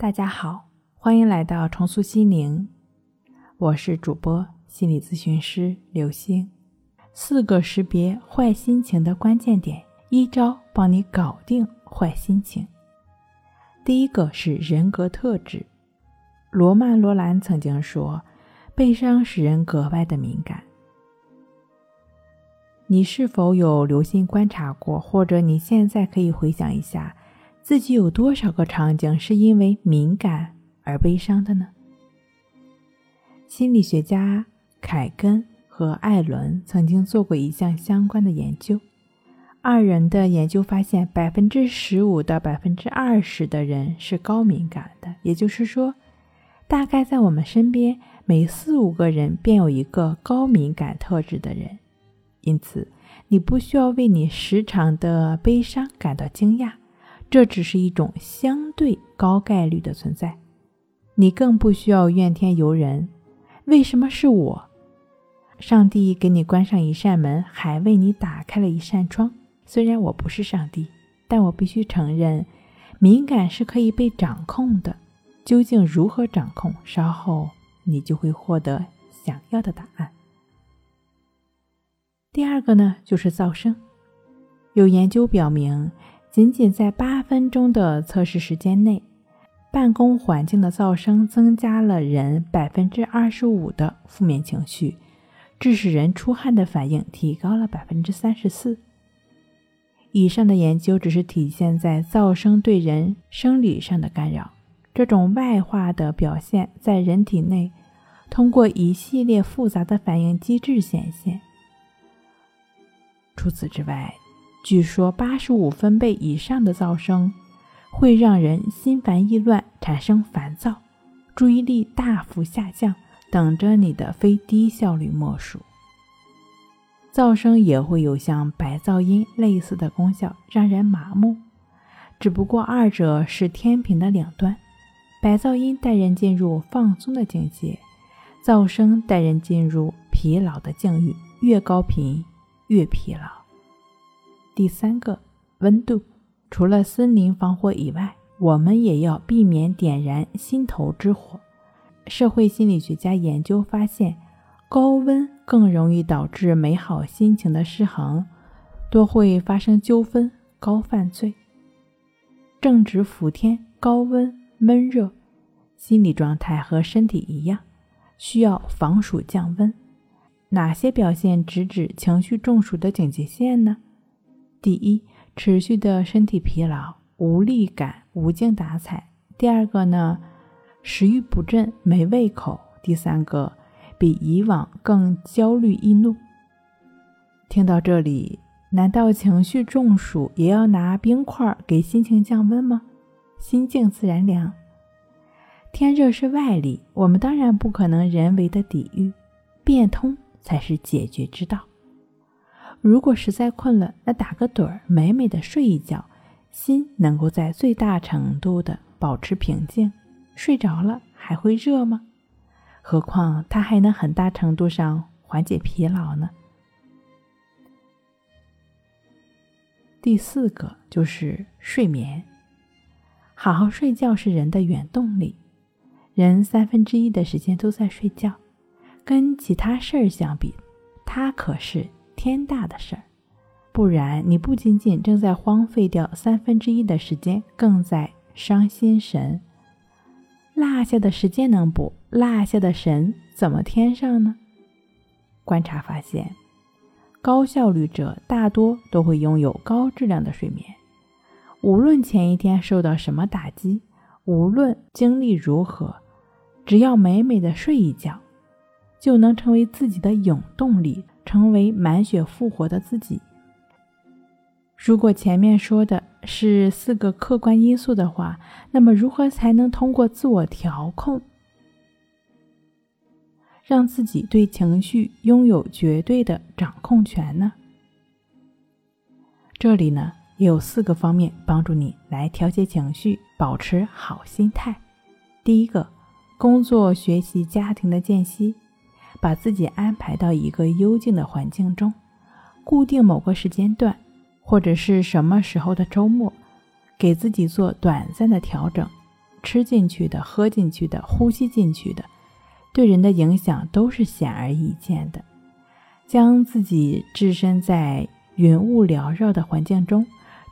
大家好，欢迎来到重塑心灵，我是主播心理咨询师刘星。四个识别坏心情的关键点，一招帮你搞定坏心情。第一个是人格特质。罗曼·罗兰曾经说，悲伤使人格外的敏感。你是否有留心观察过，或者你现在可以回想一下？自己有多少个场景是因为敏感而悲伤的呢？心理学家凯根和艾伦曾经做过一项相关的研究。二人的研究发现，百分之十五到百分之二十的人是高敏感的，也就是说，大概在我们身边每四五个人便有一个高敏感特质的人。因此，你不需要为你时常的悲伤感到惊讶。这只是一种相对高概率的存在，你更不需要怨天尤人。为什么是我？上帝给你关上一扇门，还为你打开了一扇窗。虽然我不是上帝，但我必须承认，敏感是可以被掌控的。究竟如何掌控？稍后你就会获得想要的答案。第二个呢，就是噪声。有研究表明。仅仅在八分钟的测试时间内，办公环境的噪声增加了人百分之二十五的负面情绪，致使人出汗的反应提高了百分之三十四。以上的研究只是体现在噪声对人生理上的干扰，这种外化的表现在人体内通过一系列复杂的反应机制显现。除此之外，据说，八十五分贝以上的噪声会让人心烦意乱，产生烦躁，注意力大幅下降，等着你的非低效率莫属。噪声也会有像白噪音类似的功效，让人麻木。只不过二者是天平的两端，白噪音带人进入放松的境界，噪声带人进入疲劳的境遇，越高频越疲劳。第三个温度，除了森林防火以外，我们也要避免点燃心头之火。社会心理学家研究发现，高温更容易导致美好心情的失衡，多会发生纠纷、高犯罪。正值伏天，高温闷热，心理状态和身体一样，需要防暑降温。哪些表现直指情绪中暑的警戒线呢？第一，持续的身体疲劳、无力感、无精打采；第二个呢，食欲不振、没胃口；第三个，比以往更焦虑易怒。听到这里，难道情绪中暑也要拿冰块给心情降温吗？心静自然凉。天热是外力，我们当然不可能人为的抵御，变通才是解决之道。如果实在困了，那打个盹儿，美美的睡一觉，心能够在最大程度的保持平静。睡着了还会热吗？何况它还能很大程度上缓解疲劳呢。第四个就是睡眠，好好睡觉是人的原动力。人三分之一的时间都在睡觉，跟其他事儿相比，它可是。天大的事儿，不然你不仅仅正在荒废掉三分之一的时间，更在伤心神。落下的时间能补，落下的神怎么添上呢？观察发现，高效率者大多都会拥有高质量的睡眠。无论前一天受到什么打击，无论经历如何，只要美美的睡一觉，就能成为自己的永动力。成为满血复活的自己。如果前面说的是四个客观因素的话，那么如何才能通过自我调控，让自己对情绪拥有绝对的掌控权呢？这里呢也有四个方面帮助你来调节情绪，保持好心态。第一个，工作、学习、家庭的间隙。把自己安排到一个幽静的环境中，固定某个时间段，或者是什么时候的周末，给自己做短暂的调整，吃进去的、喝进去的、呼吸进去的，对人的影响都是显而易见的。将自己置身在云雾缭绕的环境中，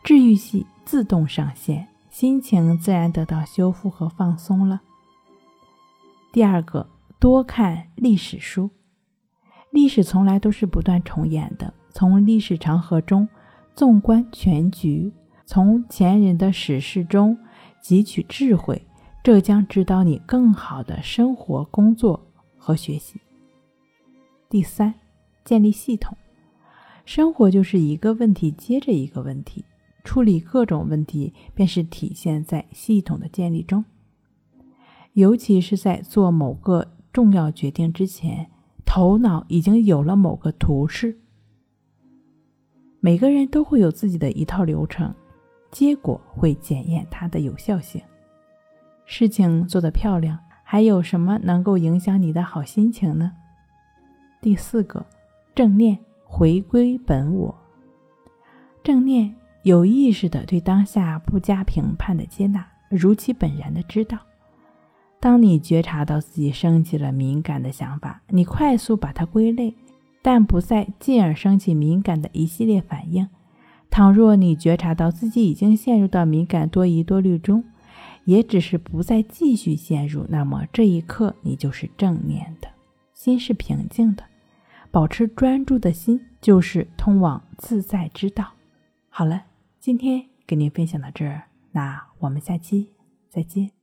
治愈系自动上线，心情自然得到修复和放松了。第二个，多看历史书，历史从来都是不断重演的。从历史长河中纵观全局，从前人的史事中汲取智慧，这将指导你更好的生活、工作和学习。第三，建立系统。生活就是一个问题接着一个问题，处理各种问题便是体现在系统的建立中。尤其是在做某个重要决定之前，头脑已经有了某个图示。每个人都会有自己的一套流程，结果会检验它的有效性。事情做得漂亮，还有什么能够影响你的好心情呢？第四个，正念，回归本我。正念有意识的对当下不加评判的接纳，如其本然的知道。当你觉察到自己升起了敏感的想法，你快速把它归类。但不再进而升起敏感的一系列反应。倘若你觉察到自己已经陷入到敏感多疑多虑中，也只是不再继续陷入，那么这一刻你就是正念的，心是平静的，保持专注的心就是通往自在之道。好了，今天给您分享到这儿，那我们下期再见。